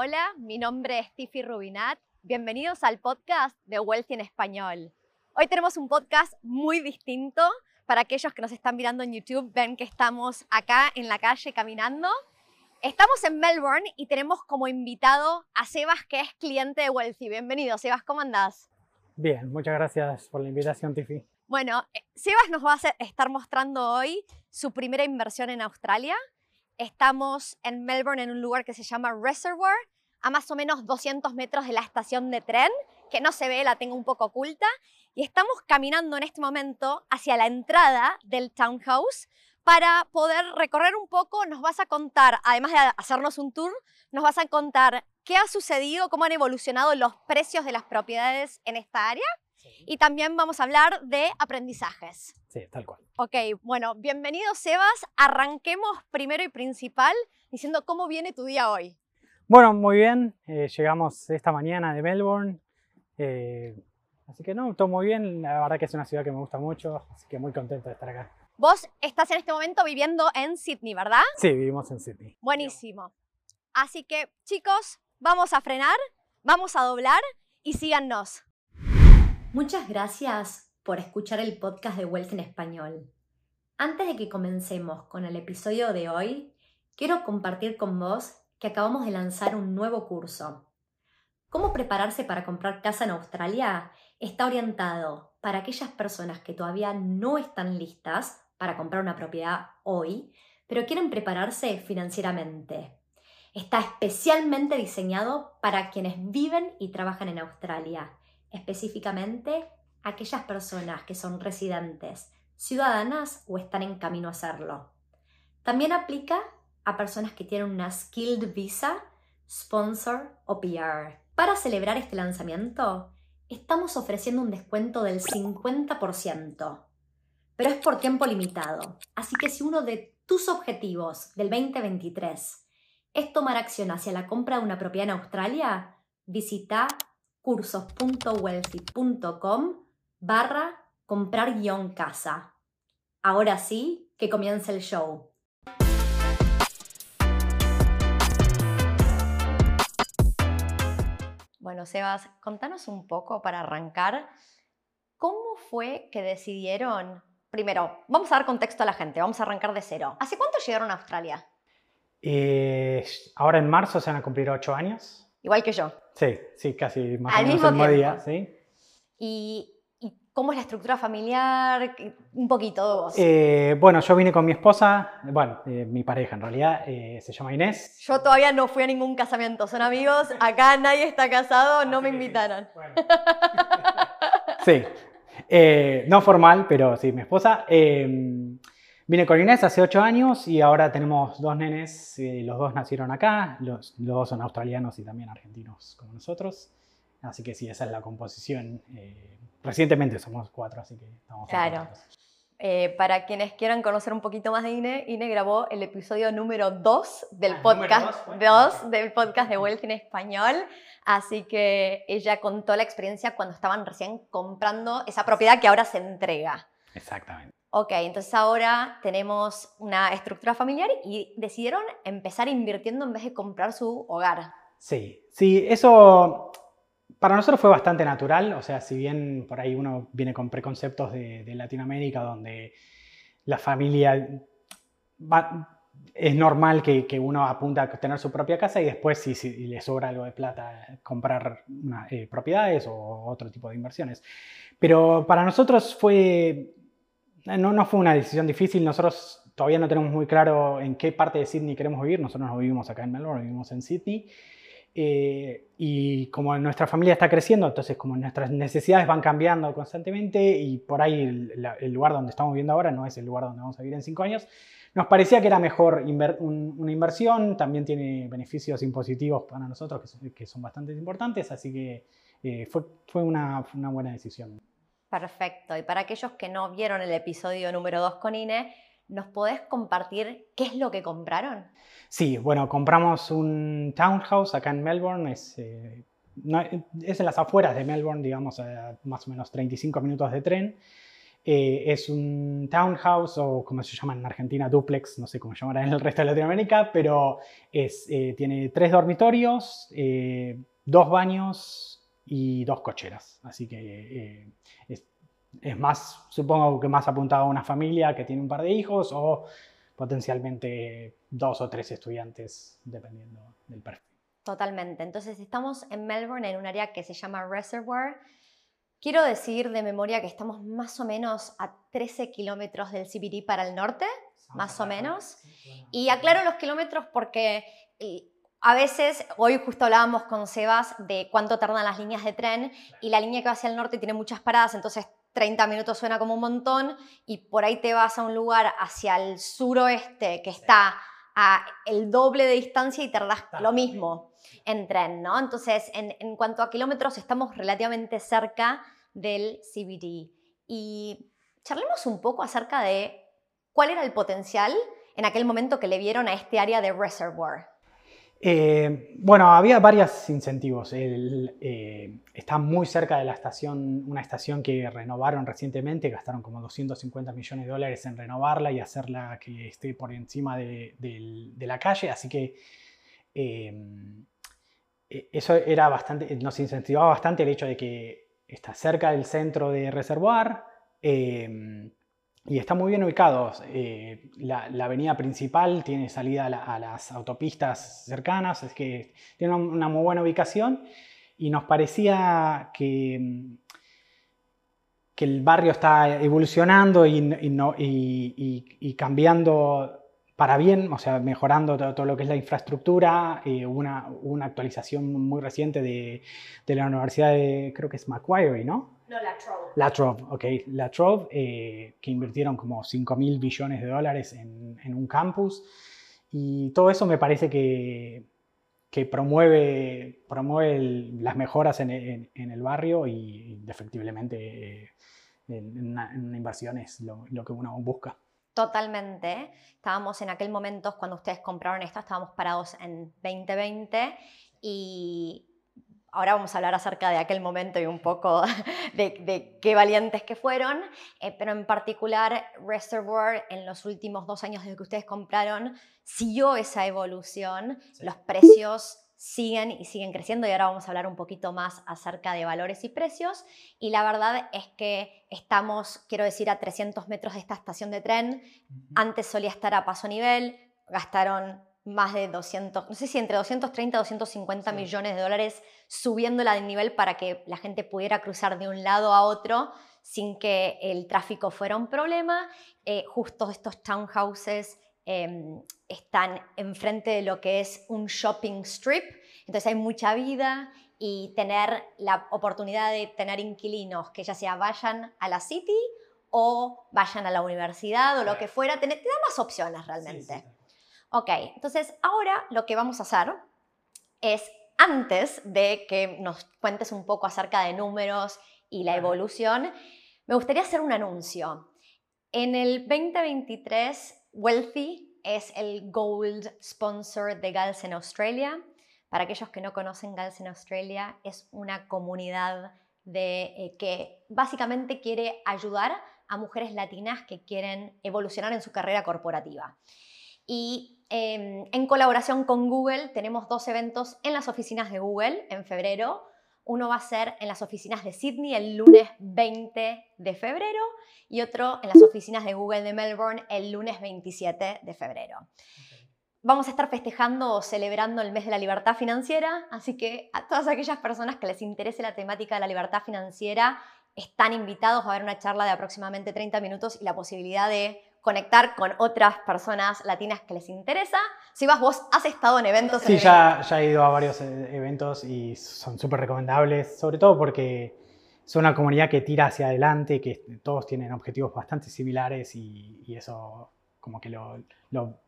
Hola, mi nombre es Tiffy Rubinat. Bienvenidos al podcast de Wealthy en Español. Hoy tenemos un podcast muy distinto. Para aquellos que nos están mirando en YouTube, ven que estamos acá en la calle caminando. Estamos en Melbourne y tenemos como invitado a Sebas, que es cliente de Wealthy. Bienvenido, Sebas, ¿cómo andás? Bien, muchas gracias por la invitación, Tiffy. Bueno, eh, Sebas nos va a estar mostrando hoy su primera inversión en Australia. Estamos en Melbourne en un lugar que se llama Reservoir, a más o menos 200 metros de la estación de tren, que no se ve, la tengo un poco oculta, y estamos caminando en este momento hacia la entrada del townhouse para poder recorrer un poco. Nos vas a contar, además de hacernos un tour, nos vas a contar qué ha sucedido, cómo han evolucionado los precios de las propiedades en esta área. Y también vamos a hablar de aprendizajes. Sí, tal cual. Ok, bueno, bienvenido Sebas. Arranquemos primero y principal diciendo cómo viene tu día hoy. Bueno, muy bien. Eh, llegamos esta mañana de Melbourne. Eh, así que no, todo muy bien. La verdad que es una ciudad que me gusta mucho, así que muy contento de estar acá. Vos estás en este momento viviendo en Sydney, ¿verdad? Sí, vivimos en Sydney. Buenísimo. Así que, chicos, vamos a frenar, vamos a doblar y síganos. Muchas gracias por escuchar el podcast de Wealth en español. Antes de que comencemos con el episodio de hoy, quiero compartir con vos que acabamos de lanzar un nuevo curso. ¿Cómo prepararse para comprar casa en Australia? Está orientado para aquellas personas que todavía no están listas para comprar una propiedad hoy, pero quieren prepararse financieramente. Está especialmente diseñado para quienes viven y trabajan en Australia específicamente aquellas personas que son residentes, ciudadanas o están en camino a hacerlo. También aplica a personas que tienen una Skilled Visa, Sponsor o PR. Para celebrar este lanzamiento, estamos ofreciendo un descuento del 50%, pero es por tiempo limitado. Así que si uno de tus objetivos del 2023 es tomar acción hacia la compra de una propiedad en Australia, visita cursos.wealthy.com barra comprar guion casa. Ahora sí, que comience el show. Bueno, Sebas, contanos un poco para arrancar, ¿cómo fue que decidieron? Primero, vamos a dar contexto a la gente, vamos a arrancar de cero. ¿Hace cuánto llegaron a Australia? Eh, ahora en marzo se van a cumplir ocho años. Igual que yo. Sí, sí, casi más o menos el mismo día, ¿sí? ¿Y, cómo es la estructura familiar? Un poquito vos. Eh, bueno, yo vine con mi esposa, bueno, eh, mi pareja en realidad, eh, se llama Inés. Yo todavía no fui a ningún casamiento, son amigos, acá nadie está casado, no me invitaron. sí, no formal, pero sí, mi esposa. Vine con Inés hace ocho años y ahora tenemos dos nenes, eh, los dos nacieron acá, los, dos son australianos y también argentinos como nosotros. Así que sí, esa es la composición. Eh, recientemente somos cuatro, así que estamos Claro. Eh, para quienes quieran conocer un poquito más de Ine, Ine grabó el episodio número 2 del ah, podcast dos, del podcast de Wealth en español. Así que ella contó la experiencia cuando estaban recién comprando esa propiedad que ahora se entrega. Exactamente. Ok, entonces ahora tenemos una estructura familiar y decidieron empezar invirtiendo en vez de comprar su hogar. Sí, sí, eso para nosotros fue bastante natural, o sea, si bien por ahí uno viene con preconceptos de, Latinoamérica donde la familia es normal que, uno apunta a tener su propia casa y después si, le sobra algo de plata comprar eh, propiedades o otro tipo de inversiones. Pero para nosotros fue no, no fue una decisión difícil. Nosotros todavía no tenemos muy claro en qué parte de Sydney queremos vivir. Nosotros no vivimos acá en Melbourne, vivimos en Sydney. Eh, y como nuestra familia está creciendo, entonces como nuestras necesidades van cambiando constantemente y por ahí el, lugar donde estamos viviendo ahora no es el lugar donde vamos a vivir en cinco años, nos parecía que era mejor una inversión, también tiene beneficios impositivos para nosotros que son, bastante importantes, así que eh, fue, fue una, una buena decisión. Perfecto. Y para aquellos que no vieron el episodio número 2 con INE, ¿nos podés compartir qué es lo que compraron? Sí, bueno, compramos un townhouse acá en Melbourne. Es, eh, en las afueras de Melbourne, digamos, a más o menos 35 minutos de tren. Eh, es un townhouse o como se llama en Argentina, duplex, no sé cómo llamará en el resto de Latinoamérica, pero es, eh, tiene tres dormitorios, dos baños y dos cocheras. Así que es, es, más, supongo que más apuntado a una familia que tiene un par de hijos o potencialmente dos o tres estudiantes, dependiendo del perfil. Totalmente. Entonces estamos en Melbourne, en un área que se llama Reservoir Quiero decir de memoria que estamos más o menos a 13 kilómetros del CBD para el norte, más o menos. Y aclaro los kilómetros porque eh, a veces, hoy justo hablábamos con Sebas de cuánto tardan las líneas de tren y la línea que va hacia el norte tiene muchas paradas, entonces 30 minutos suena como un montón y por ahí te vas a un lugar hacia el suroeste que está a el doble de distancia y tardas lo mismo en tren, ¿no? Entonces, en, cuanto a kilómetros, estamos relativamente cerca del CBD. Y charlemos un poco acerca de cuál era el potencial en aquel momento que le vieron a este área de reservoir. Eh, bueno, había varios incentivos. Eh, está muy cerca de la estación, una estación que renovaron recientemente, gastaron como 250 millones de dólares en renovarla y hacerla que esté por encima de, la calle, así que eh, e, eso era bastante, nos incentivaba bastante el hecho de que está cerca del centro de Reservoir. Y está muy bien ubicado. Eh, la, avenida principal tiene salida a, las autopistas cercanas, es que tiene una muy buena ubicación y nos parecía que, que el barrio está evolucionando y, y, cambiando para bien, o sea, mejorando todo, lo que es la infraestructura. Eh, una, una, actualización muy reciente de, de, la Universidad de, creo que es Macquarie, ¿no? No, la Trove. La Trove, ok. La Trove, eh, que invirtieron como 5 mil billones de dólares en, en, un campus. Y todo eso me parece que, que promueve, promueve las mejoras en, en, el barrio y, efectivamente eh, en, una, inversión es lo, lo que uno busca. Totalmente. Estábamos en aquel momento, cuando ustedes compraron esto, estábamos parados en 2020 y Ahora vamos a hablar acerca de aquel momento y un poco de, qué valientes que fueron, eh, pero en particular Reservoir en los últimos dos años desde que ustedes compraron siguió esa evolución, los precios siguen y siguen creciendo y ahora vamos a hablar un poquito más acerca de valores y precios. Y la verdad es que estamos, quiero decir, a 300 metros de esta estación de tren, antes solía estar a paso nivel, gastaron más de 200, no sé si entre 230 y 250 millones de dólares subiéndola de nivel para que la gente pudiera cruzar de un lado a otro sin que el tráfico fuera un problema. Eh, justo estos townhouses em, están enfrente de lo que es un shopping strip, entonces hay mucha vida y tener la oportunidad de tener inquilinos que ya sea vayan a la city o vayan a la universidad o lo que fuera, te, da más opciones realmente. Ok, entonces ahora lo que vamos a hacer es, antes de que nos cuentes un poco acerca de números y la evolución, me gustaría hacer un anuncio. En el 2023, Wealthy es el Gold Sponsor de Gals en Australia. Para aquellos que no conocen Gals en Australia, es una comunidad de, eh, que básicamente quiere ayudar a mujeres latinas que quieren evolucionar en su carrera corporativa. Y Em, en colaboración con Google tenemos dos eventos en las oficinas de Google en febrero. Uno va a ser en las oficinas de Sydney el lunes 20 de febrero y otro en las oficinas de Google de Melbourne el lunes 27 de febrero. Vamos a estar festejando o celebrando el mes de la libertad financiera, así que a todas aquellas personas que les interese la temática de la libertad financiera están invitados a ver una charla de aproximadamente 30 minutos y la posibilidad de conectar con otras personas latinas que les interesa. Si vas, vos has estado en eventos. Sí, ya, ya he ido a varios eh, eventos y son súper recomendables, sobre todo porque son una comunidad que tira hacia adelante, que todos tienen objetivos bastante similares y, eso como que lo,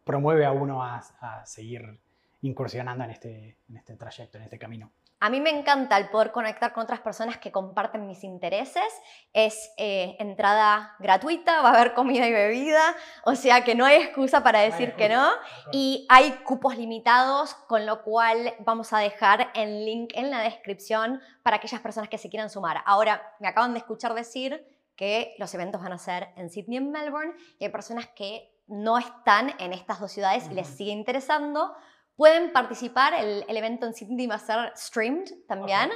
promueve a uno a, a seguir incursionando en este, en este trayecto, en este camino. A mí me encanta el poder conectar con otras personas que comparten mis intereses. Es eh, entrada gratuita, va a haber comida y bebida, o sea que no hay excusa para decir que no. Y hay cupos limitados, con lo cual vamos a dejar el link en la descripción para aquellas personas que se quieran sumar. Ahora, me acaban de escuchar decir que los eventos van a ser en Sydney y en Melbourne y hay personas que no están en estas dos ciudades y les sigue interesando, pueden participar. El, el, evento en Sydney va a ser streamed también.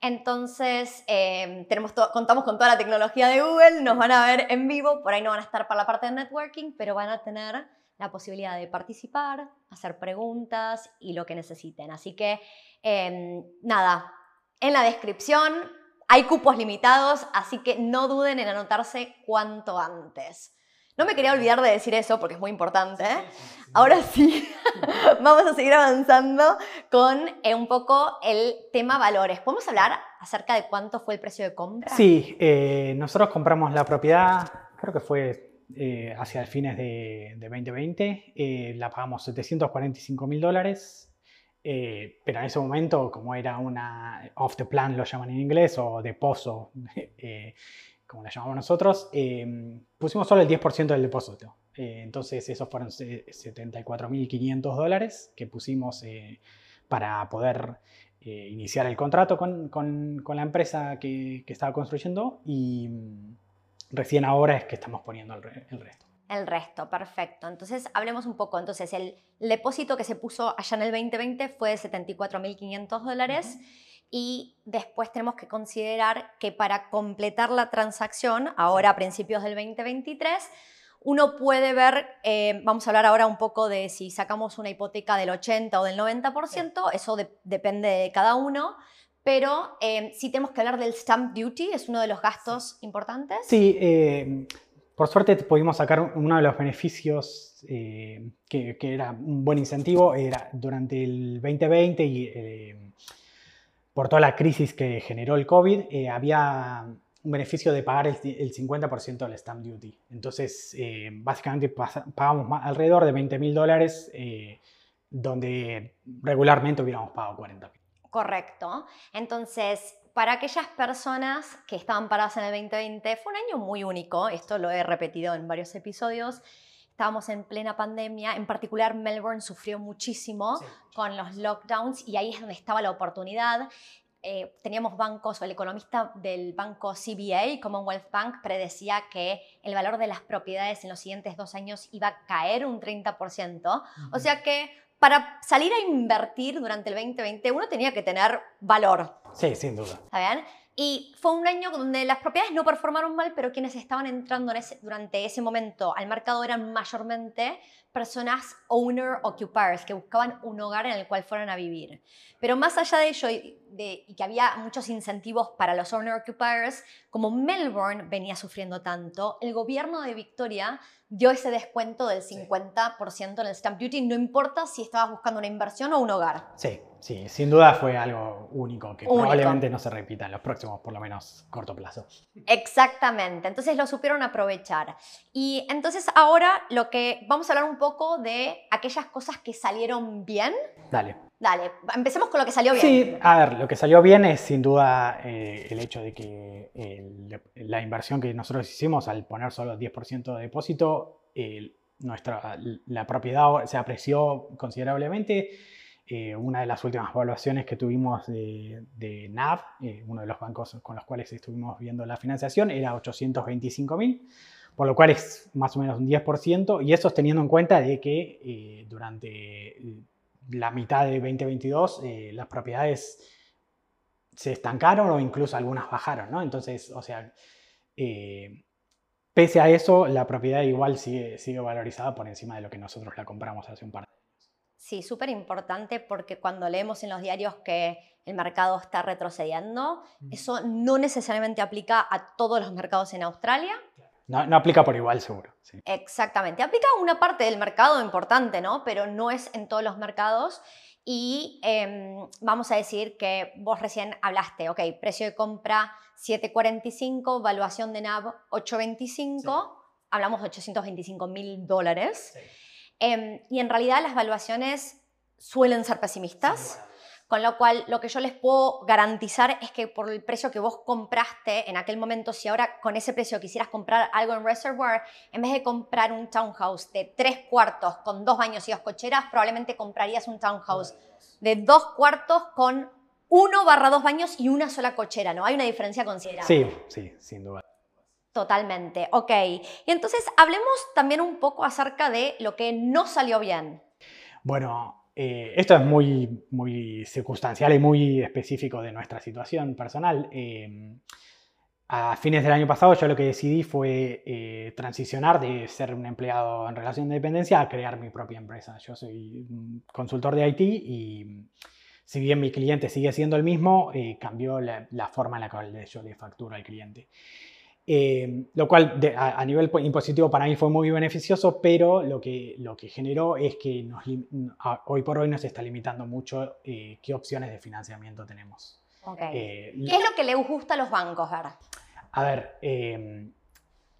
Entonces, em, tenemos contamos con toda la tecnología de Google, nos van a ver en vivo, por ahí no van a estar para la parte de networking, pero van a tener la posibilidad de participar, hacer preguntas y lo que necesiten. Así que, em, nada, en la descripción hay cupos limitados, así que no duden en anotarse cuanto antes. No me quería olvidar de decir eso porque es muy importante. ¿eh? Ahora sí, vamos a seguir avanzando con eh, un poco el tema valores. ¿Podemos hablar acerca de cuánto fue el precio de compra? Sí, eh, nosotros compramos la propiedad, creo que fue hacia el fines de, 2020, la pagamos 745 mil dólares. pero en ese momento, como era una off the plan, lo llaman en inglés, o de pozo, como la llamamos nosotros, em, pusimos solo el 10% del depósito. Eh, entonces esos fueron 74.500 dólares que pusimos eh, para poder eh, iniciar el contrato con, con, con la empresa que, que, estaba construyendo y mm, recién ahora es que estamos poniendo el, el, resto. El resto, perfecto. Entonces hablemos un poco. Entonces el, depósito que se puso allá en el 2020 fue de 74.500 dólares y después tenemos que considerar que para completar la transacción, ahora a principios del 2023, uno puede ver, eh, vamos a hablar ahora un poco de si sacamos una hipoteca del 80 o del 90%, eso depende de cada uno, pero eh, sí tenemos que hablar del stamp duty, es uno de los gastos importantes. Sí, eh, por suerte pudimos sacar uno de los beneficios que, que, era un buen incentivo, era durante el 2020 y por toda la crisis que generó el COVID, eh, había un beneficio de pagar el, 50% del stamp duty. Entonces, eh, básicamente pagamos alrededor de 20 mil dólares, eh, donde regularmente hubiéramos pagado 40 mil. Correcto. Entonces, para aquellas personas que estaban paradas en el 2020, fue un año muy único, esto lo he repetido en varios episodios, estábamos en plena pandemia, en particular Melbourne sufrió muchísimo con los lockdowns y ahí es donde estaba la oportunidad. Eh, teníamos bancos, o el economista del banco CBA, Commonwealth Bank, predecía que el valor de las propiedades en los siguientes dos años iba a caer un 30%. O sea que para salir a invertir durante el 2020 uno tenía que tener valor. Sí, sin duda. ¿Está bien? Y fue un año donde las propiedades no performaron mal, pero quienes estaban entrando durante ese momento al mercado eran mayormente personas owner occupiers que buscaban un hogar en el cual fueran a vivir. Pero más allá de ello de, y que había muchos incentivos para los owner occupiers, como Melbourne venía sufriendo tanto, el gobierno de Victoria dio ese descuento del 50% en el stamp duty, no importa si estabas buscando una inversión o un hogar. Sí, sí, sin duda fue algo único que probablemente no se repita en los próximos, por lo menos, corto plazo. Exactamente, entonces lo supieron aprovechar. Y entonces ahora lo que vamos a hablar un poco de aquellas cosas que salieron bien. Dale. Dale, empecemos con lo que salió bien. Sí, a ver, lo que salió bien es sin duda eh, el hecho de que la inversión que nosotros hicimos al poner solo 10% de depósito, nuestra, la propiedad se apreció considerablemente. Eh, una de las últimas evaluaciones que tuvimos de, NAV, eh, uno de los bancos con los cuales estuvimos viendo la financiación, era 825 mil, por lo cual es más o menos un 10%, y eso es teniendo en cuenta de que durante la mitad de 2022 eh, las propiedades se estancaron o incluso algunas bajaron, ¿no? Entonces, o sea, eh, pese a eso, la propiedad igual sigue, sigue valorizada por encima de lo que nosotros la compramos hace un par de años. Sí, súper importante porque cuando leemos en los diarios que el mercado está retrocediendo, eso no necesariamente aplica a todos los mercados en Australia, no, aplica por igual, seguro. Exactamente. Aplica a una parte del mercado importante, ¿no? Pero no es en todos los mercados. Y em, vamos a decir que vos recién hablaste, ok, precio de compra 7.45, valuación de NAV 8.25, hablamos de 825 mil dólares. Em, y en realidad las valuaciones suelen ser pesimistas. Con lo cual, lo que yo les puedo garantizar es que por el precio que vos compraste en aquel momento, si ahora con ese precio quisieras comprar algo en Reservoir, en vez de comprar un townhouse de tres cuartos con dos baños y dos cocheras, probablemente comprarías un townhouse de dos cuartos con uno barra dos baños y una sola cochera, ¿no? Hay una diferencia considerable. Sí, sí, sin duda. Totalmente, ok. Y entonces hablemos también un poco acerca de lo que no salió bien. Bueno, eh, esto es muy, muy circunstancial y muy específico de nuestra situación personal. Eh, a fines del año pasado yo lo que decidí fue eh, transicionar de ser un empleado en relación de dependencia a crear mi propia empresa. Yo soy consultor de IT y si bien mi cliente sigue siendo el mismo, eh, cambió la, forma en la cual yo le facturo al cliente. Eh, lo cual a, nivel impositivo para mí fue muy beneficioso, pero lo que, lo que generó es que hoy por hoy nos está limitando mucho qué opciones de financiamiento tenemos. ¿Qué es lo que le gusta a los bancos? A ver, em,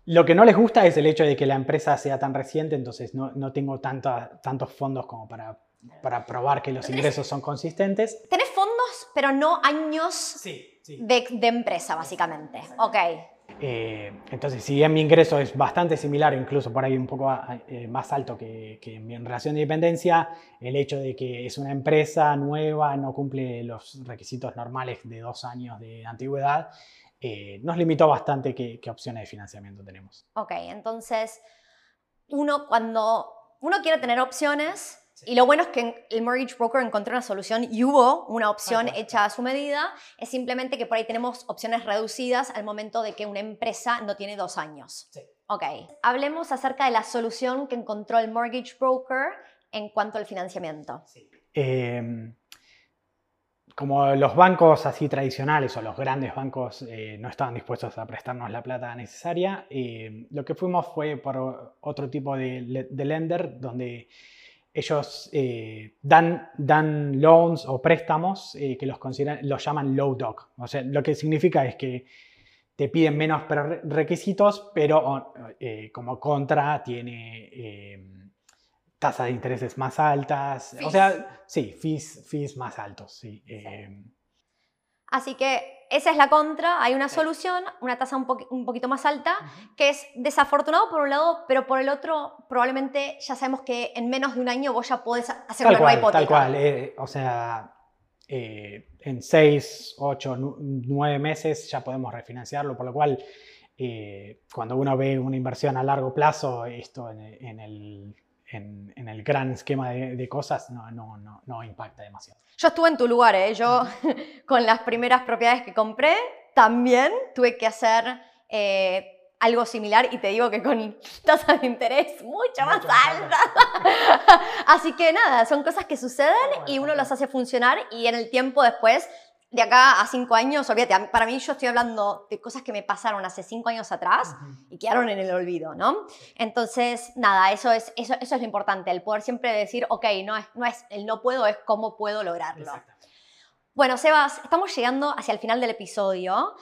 lo que no les gusta es el hecho de que la empresa sea tan reciente, entonces no, no tengo tantos fondos como para, para probar que los ingresos son consistentes. Tenés fondos, pero no años De, de, empresa, básicamente. Ok. Eh, entonces, si bien mi ingreso es bastante similar, incluso por ahí un poco eh, más alto que, que, mi relación de dependencia, el hecho de que es una empresa nueva, no cumple los requisitos normales de dos años de antigüedad, eh, nos limitó bastante qué, opciones de financiamiento tenemos. Ok, entonces uno cuando uno quiere tener opciones, y lo bueno es que el mortgage broker encontró una solución y hubo una opción hecha a su medida. Es simplemente que por ahí tenemos opciones reducidas al momento de que una empresa no tiene dos años. Sí. Ok. Hablemos acerca de la solución que encontró el mortgage broker en cuanto al financiamiento. Sí. Eh, como los bancos así tradicionales o los grandes bancos eh, no estaban dispuestos a prestarnos la plata necesaria, eh, lo que fuimos fue por otro tipo de, lender donde ellos eh, dan, dan loans o préstamos que los, consideran, los llaman low doc. O sea, lo que significa es que te piden menos requisitos, pero como contra tiene tasas de intereses más altas, o sea, sí, fees, fees más altos, sí. Eh. Así que esa es la contra, hay una solución, una tasa un, un poquito más alta, que es desafortunado por un lado, pero por el otro probablemente ya sabemos que en menos de un año vos ya podés hacer una nueva hipoteca. Tal cual, eh, o sea, eh, en seis, ocho, nueve meses ya podemos refinanciarlo, por lo cual cuando uno ve una inversión a largo plazo, esto en el en, el gran esquema de, cosas no, no, no, no, impacta demasiado. Yo estuve en tu lugar, ¿eh? yo con las primeras propiedades que compré también tuve que hacer eh, algo similar y te digo que con tasas de interés mucho más altas. Así que nada, son cosas que suceden y uno las hace funcionar y en el tiempo después de acá a cinco años, olvídate, para mí yo estoy hablando de cosas que me pasaron hace cinco años atrás y quedaron en el olvido, ¿no? Entonces, nada, eso es, eso, eso es lo importante, el poder siempre decir, ok, no es, no es el no puedo, es cómo puedo lograrlo. Bueno, Sebas, estamos llegando hacia el final del episodio.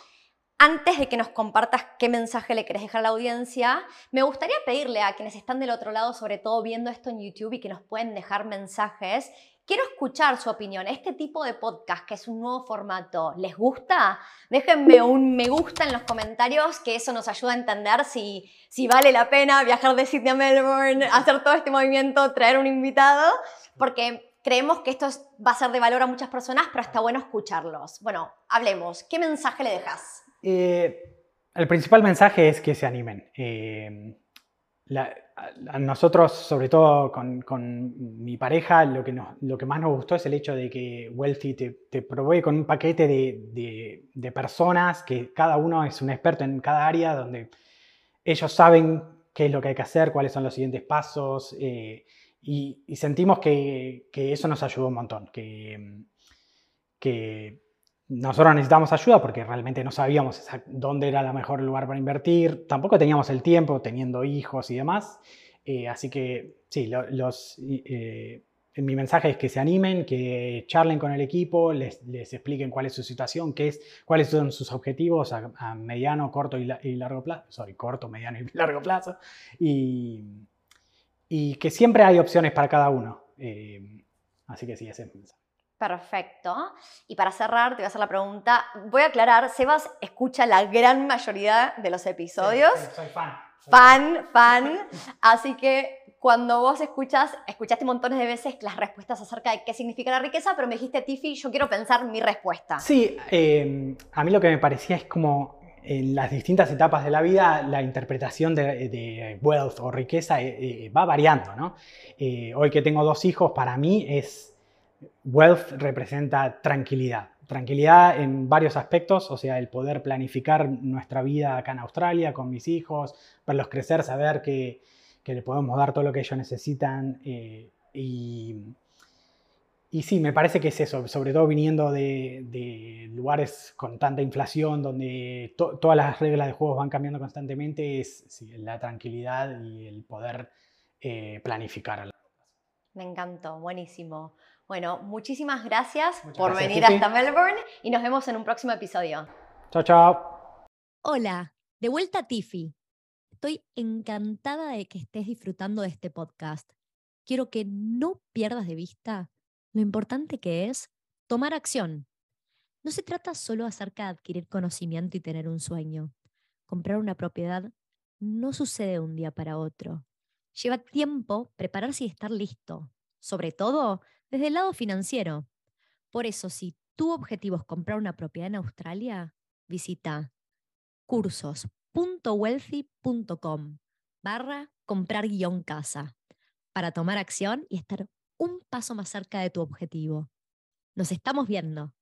Antes de que nos compartas qué mensaje le querés dejar a la audiencia, me gustaría pedirle a quienes están del otro lado, sobre todo viendo esto en YouTube y que nos pueden dejar mensajes, Quiero escuchar su opinión. Este tipo de podcast, que es un nuevo formato, ¿les gusta? Déjenme un me gusta en los comentarios, que eso nos ayuda a entender si, si vale la pena viajar de Sydney a Melbourne, hacer todo este movimiento, traer un invitado, porque creemos que esto va a ser de valor a muchas personas, pero está bueno escucharlos. Bueno, hablemos. ¿Qué mensaje le dejas? Eh, el principal mensaje es que se animen. Eh, a nosotros, sobre todo con, mi pareja, lo que, lo que más nos gustó es el hecho de que Wealthy te, provee con un paquete de, personas que cada uno es un experto en cada área, donde ellos saben qué es lo que hay que hacer, cuáles son los siguientes pasos, eh, y, sentimos que, eso nos ayudó un montón, que, que nosotros necesitamos ayuda porque realmente no sabíamos dónde era el mejor lugar para invertir, tampoco teníamos el tiempo teniendo hijos y demás, eh, así que sí, eh, mi mensaje es que se animen, que charlen con el equipo, les, expliquen cuál es su situación, qué es, cuáles son sus objetivos a, mediano, corto y, largo plazo, sorry, corto, mediano y largo plazo, y, que siempre hay opciones para cada uno. Eh, así que sí, ese es el mensaje. Perfecto. Y para cerrar, te voy a hacer la pregunta. Voy a aclarar, Sebas escucha la gran mayoría de los episodios. soy fan. fan, fan. Así que cuando vos escuchas, escuchaste montones de veces las respuestas acerca de qué significa la riqueza, pero me dijiste, Tiffy, yo quiero pensar mi respuesta. Sí, em, a mí lo que me parecía es como en las distintas etapas de la vida la interpretación de, wealth o riqueza eh, eh, va variando. ¿no? Eh, hoy que tengo dos hijos, para mí es wealth representa tranquilidad. Tranquilidad en varios aspectos, o sea, el poder planificar nuestra vida acá en Australia con mis hijos, verlos crecer, saber que, que le podemos dar todo lo que ellos necesitan y y sí, me parece que es eso, sobre todo viniendo de, lugares con tanta inflación, donde todas las reglas de juegos van cambiando constantemente, es la tranquilidad y el poder eh, planificar. Me encantó, buenísimo. Bueno, muchísimas gracias por venir hasta Melbourne y nos vemos en un próximo episodio. Chao, chao. Hola, de vuelta a Tiffy. Estoy encantada de que estés disfrutando de este podcast. Quiero que no pierdas de vista lo importante que es tomar acción. No se trata solo acerca de adquirir conocimiento y tener un sueño. Comprar una propiedad no sucede de un día para otro. Lleva tiempo prepararse y estar listo, sobre todo desde el lado financiero. Por eso, si tu objetivo es comprar una propiedad en Australia, visita cursos.wealthy.com barra comprar guion casa para tomar acción y estar un paso más cerca de tu objetivo. Nos estamos viendo.